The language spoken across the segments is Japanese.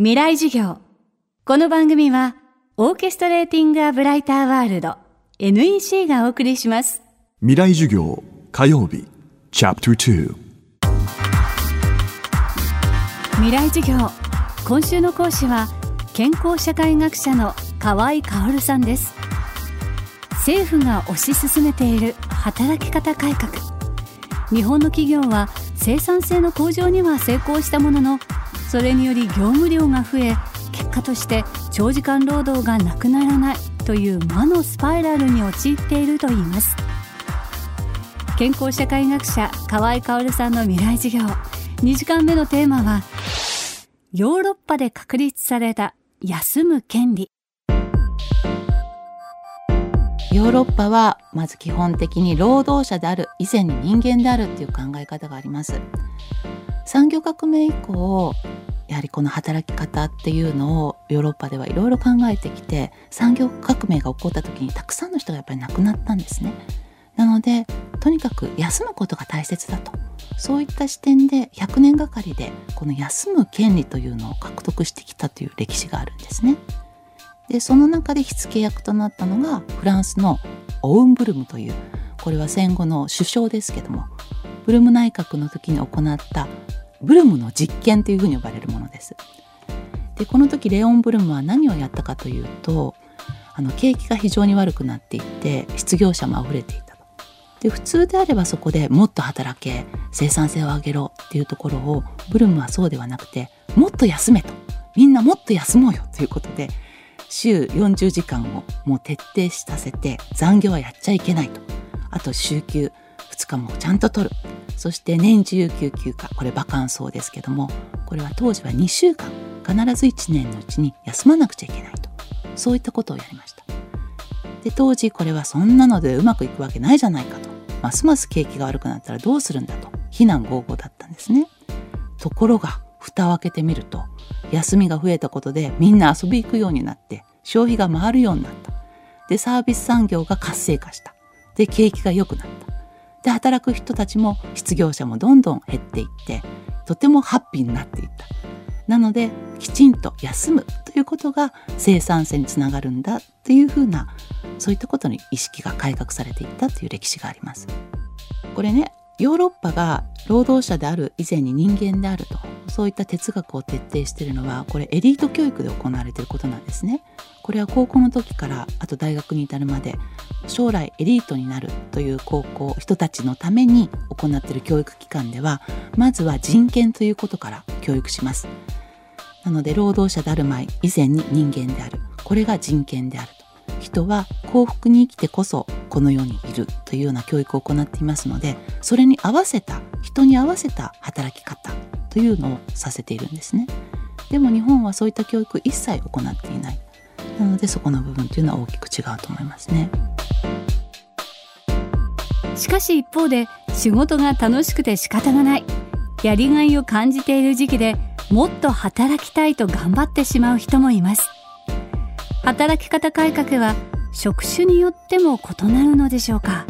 未来授業。この番組はオーケストレーティング・ア・ブライター・ワールド NEC がお送りします。未来授業火曜日。チャプター未来授業。今週の講師は健康社会学者の河合薫さんです。政府が推し進めている働き方改革。日本の企業は生産性の向上には成功したもののそれにより業務量が増え結果として長時間労働がなくならないという魔のスパイラルに陥っているといいます。健康社会学者河合薫さんの未来授業。2時間目のテーマはヨーロッパで確立された休む権利。ヨーロッパはまず基本的に労働者である以前に人間であるっていう考え方があります。産業革命以降やはりこの働き方っていうのをヨーロッパではいろいろ考えてきて産業革命が起こった時にたくさんの人がやっぱり亡くなったんですね。なのでとにかく休むことが大切だとそういった視点で100年がかりでこの休む権利というのを獲得してきたという歴史があるんですね。でその中で火付け役となったのがフランスのオウンブルムというこれは戦後の首相ですけどもブルム内閣の時に行ったブルムの実験というふうに呼ばれるものです。でこの時レオン・ブルムは何をやったかというとあの景気が非常に悪くなっていって失業者も溢れていたと。で普通であればそこでもっと働け生産性を上げろっていうところをブルムはそうではなくてもっと休めとみんなもっと休もうよということで週40時間をもう徹底させて残業はやっちゃいけないとあと週休2日もちゃんと取るそして年中有給休暇。これバカンスですけどもこれは当時は2週間。必ず1年のうちに休まなくちゃいけないと。そういったことをやりました。で当時これはそんなのでうまくいくわけないじゃないかと。ますます景気が悪くなったらどうするんだと。非難合々だったんですね。ところが蓋を開けてみると休みが増えたことでみんな遊び行くようになって消費が回るようになった。でサービス産業が活性化した。で景気が良くなった。で働く人たちも失業者もどんどん減っていってとてもハッピーになっていったなのできちんと休むということが生産性につながるんだというふうなそういったことに意識が改革されていったという歴史がありますこれねヨーロッパが労働者である以前に人間であるとそういった哲学を徹底しているのはこれエリート教育で行われていることなんですね。これは高校の時からあと大学に至るまで将来エリートになるという高校人たちのために行っている教育機関ではまずは人権ということから教育します。なので労働者である前以前に人間であるこれが人権であると。人は幸福に生きてこそこの世にいるというような教育を行っていますのでそれに合わせた人に合わせた働き方というのをさせているんですねでも日本はそういった教育一切行っていないなのでそこの部分というのは大きく違うと思いますね。しかし一方で仕事が楽しくて仕方がない。やりがいを感じている時期でもっと働きたいと頑張ってしまう人もいます。働き方改革は職種によっても異なるのでしょうか。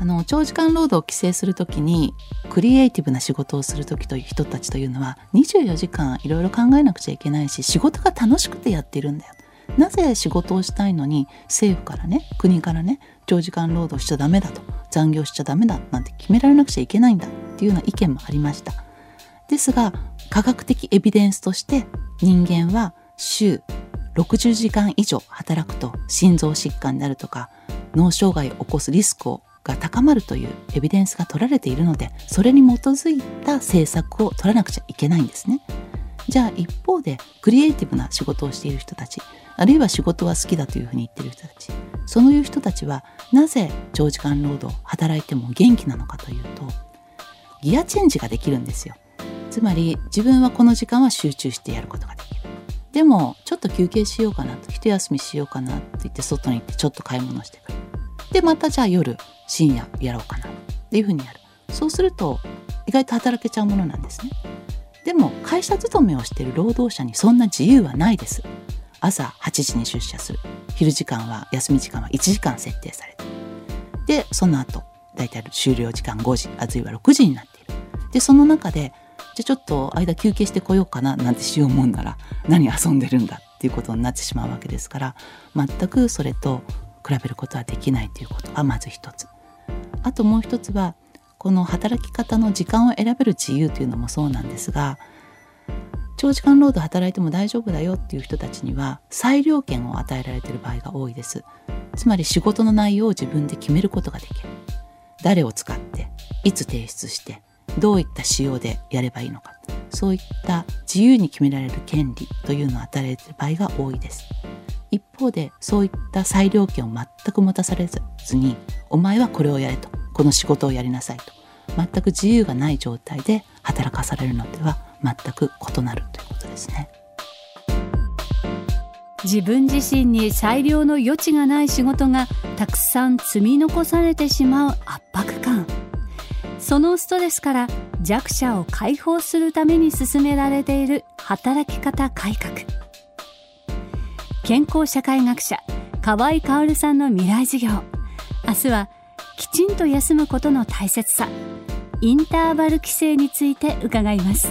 あの長時間労働を規制するときにクリエイティブな仕事をする時という人たちというのは24時間いろいろ考えなくちゃいけないし仕事が楽しくてやっているんだよ。なぜ仕事をしたいのに政府からね国からね長時間労働しちゃダメだと残業しちゃダメだなんて決められなくちゃいけないんだっていうような意見もありました。ですが科学的エビデンスとして人間は週60時間以上働くと心臓疾患であるとか脳障害を起こすリスクをが高まるというエビデンスが取られているのでそれに基づいた政策を取らなくちゃいけないんですね。じゃあ一方でクリエイティブな仕事をしている人たちあるいは仕事は好きだというふうに言っている人たちそういう人たちはなぜ長時間労働働いても元気なのかというとギアチェンジができるんですよ。つまり自分はこの時間は集中してやることができる。でもちょっと休憩しようかなと一休みしようかなって言って外に行ってちょっと買い物してくる。でまたじゃあ夜深夜やろうかなっていうふうにやる。そうすると意外と働けちゃうものなんですね。でも会社勤めをしている労働者にそんな自由はないです。朝8時に出社する。昼時間は休み時間は1時間設定されてでその後だいたい終了時間5時あるいは6時になっている。でその中でじゃあちょっと間休憩してこようかななんてしようもんなら何遊んでるんだっていうことになってしまうわけですから全くそれと比べることはできないということがまず一つ。あともう一つはこの働き方の時間を選べる自由というのもそうなんですが長時間労働働いても大丈夫だよっていう人たちには裁量権を与えられている場合が多いです。つまり仕事の内容を自分で決めることができる。誰を使っていつ提出してどういった仕様でやればいいのか。そういった自由に決められる権利というのを与えられている場合が多いです。一方でそういった裁量権を全く持たされずにお前はこれをやれと。この仕事をやりなさいと。全く自由がない状態で働かされるのでは全く異なるということですね。自分自身に裁量の余地がない仕事がたくさん積み残されてしまう圧迫感。そのストレスから弱者を解放するために進められている働き方改革。健康社会学者河合薫さんの未来授業。明日はきちんと休むことの大切さ。インターバル規制について伺います。